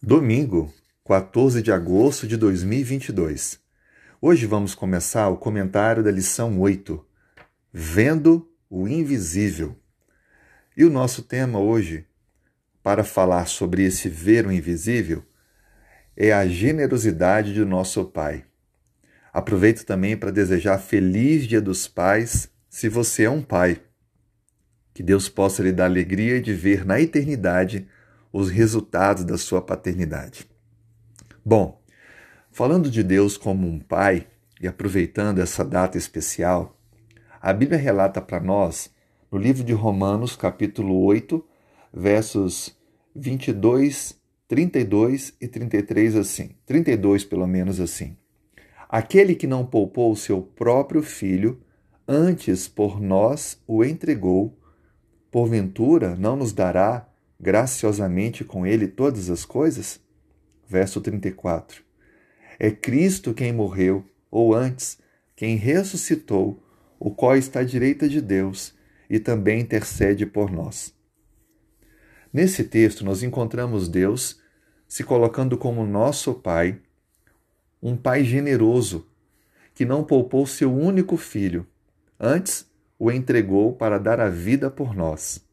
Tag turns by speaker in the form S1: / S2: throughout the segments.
S1: Domingo, 14 de agosto de 2022. Hoje vamos começar o comentário da lição 8, Vendo o Invisível. E o nosso tema hoje, para falar sobre esse ver o invisível, é a generosidade do nosso Pai. Aproveito também para desejar feliz Dia dos Pais, se você é um pai. Que Deus possa lhe dar alegria de ver na eternidade os resultados da sua paternidade. Bom, falando de Deus como um pai e aproveitando essa data especial, a Bíblia relata para nós, no livro de Romanos, capítulo 8, versos 22, 32 e 33 assim. 32 pelo menos assim. Aquele que não poupou o seu próprio filho, antes por nós o entregou, porventura não nos dará graciosamente com ele todas as coisas? Verso 34. É Cristo quem morreu, ou antes, quem ressuscitou, o qual está à direita de Deus e também intercede por nós. Nesse texto, nós encontramos Deus se colocando como nosso Pai, um Pai generoso, que não poupou seu único filho, antes o entregou para dar a vida por nós.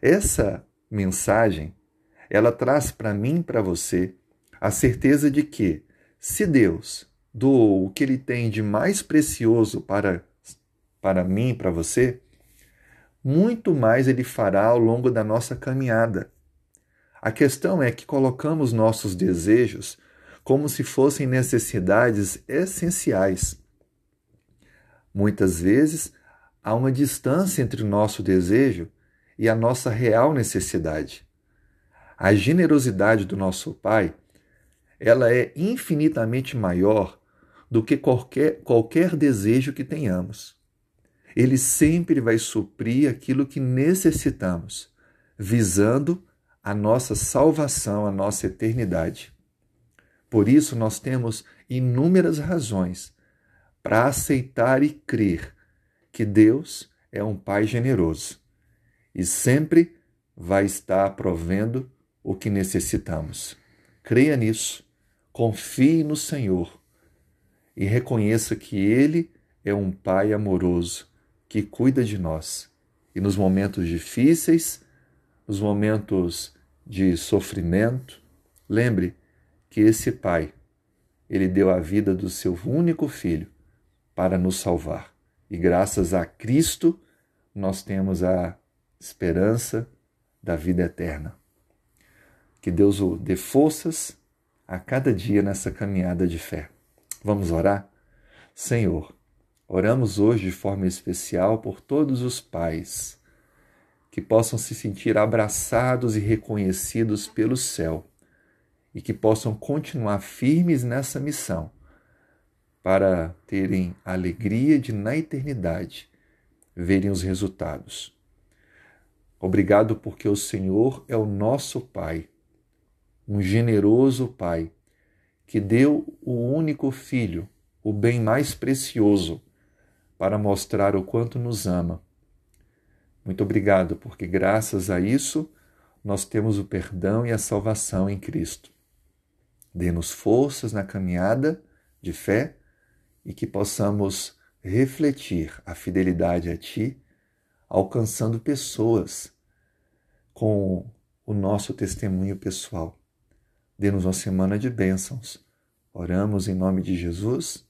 S1: Essa mensagem, ela traz para mim e para você a certeza de que, se Deus doou o que Ele tem de mais precioso para, para mim e para você, muito mais Ele fará ao longo da nossa caminhada. A questão é que colocamos nossos desejos como se fossem necessidades essenciais. Muitas vezes há uma distância entre o nosso desejo e a nossa real necessidade. A generosidade do nosso Pai, ela é infinitamente maior do que qualquer, qualquer desejo que tenhamos. Ele sempre vai suprir aquilo que necessitamos, visando a nossa salvação, a nossa eternidade. Por isso, nós temos inúmeras razões para aceitar e crer que Deus é um Pai generoso e sempre vai estar provendo o que necessitamos. Creia nisso, confie no Senhor e reconheça que Ele é um Pai amoroso que cuida de nós. E nos momentos difíceis, nos momentos de sofrimento, lembre que esse Pai, ele deu a vida do seu único filho para nos salvar. E graças a Cristo, nós temos a esperança da vida eterna. Que Deus o dê forças a cada dia nessa caminhada de fé. Vamos orar? Senhor, oramos hoje de forma especial por todos os pais que possam se sentir abraçados e reconhecidos pelo céu e que possam continuar firmes nessa missão para terem a alegria de, na eternidade, verem os resultados. Obrigado porque o Senhor é o nosso Pai, um generoso Pai, que deu o único Filho, o bem mais precioso, para mostrar o quanto nos ama. Muito obrigado, porque graças a isso nós temos o perdão e a salvação em Cristo. Dê-nos forças na caminhada de fé e que possamos refletir a fidelidade a Ti alcançando pessoas com o nosso testemunho pessoal. Dê-nos uma semana de bênçãos. Oramos em nome de Jesus.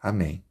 S1: Amém.